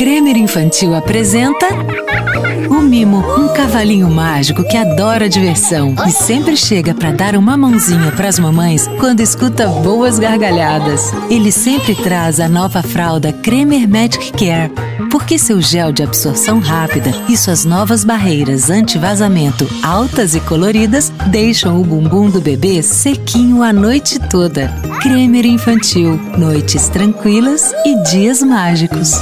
Cremer Infantil apresenta o Mimo, um cavalinho mágico que adora diversão e sempre chega para dar uma mãozinha para as mamães quando escuta boas gargalhadas. Ele sempre traz a nova fralda Cremer Magic Care, porque seu gel de absorção rápida e suas novas barreiras anti-vazamento altas e coloridas deixam o bumbum do bebê sequinho a noite toda. Cremer Infantil, noites tranquilas e dias mágicos.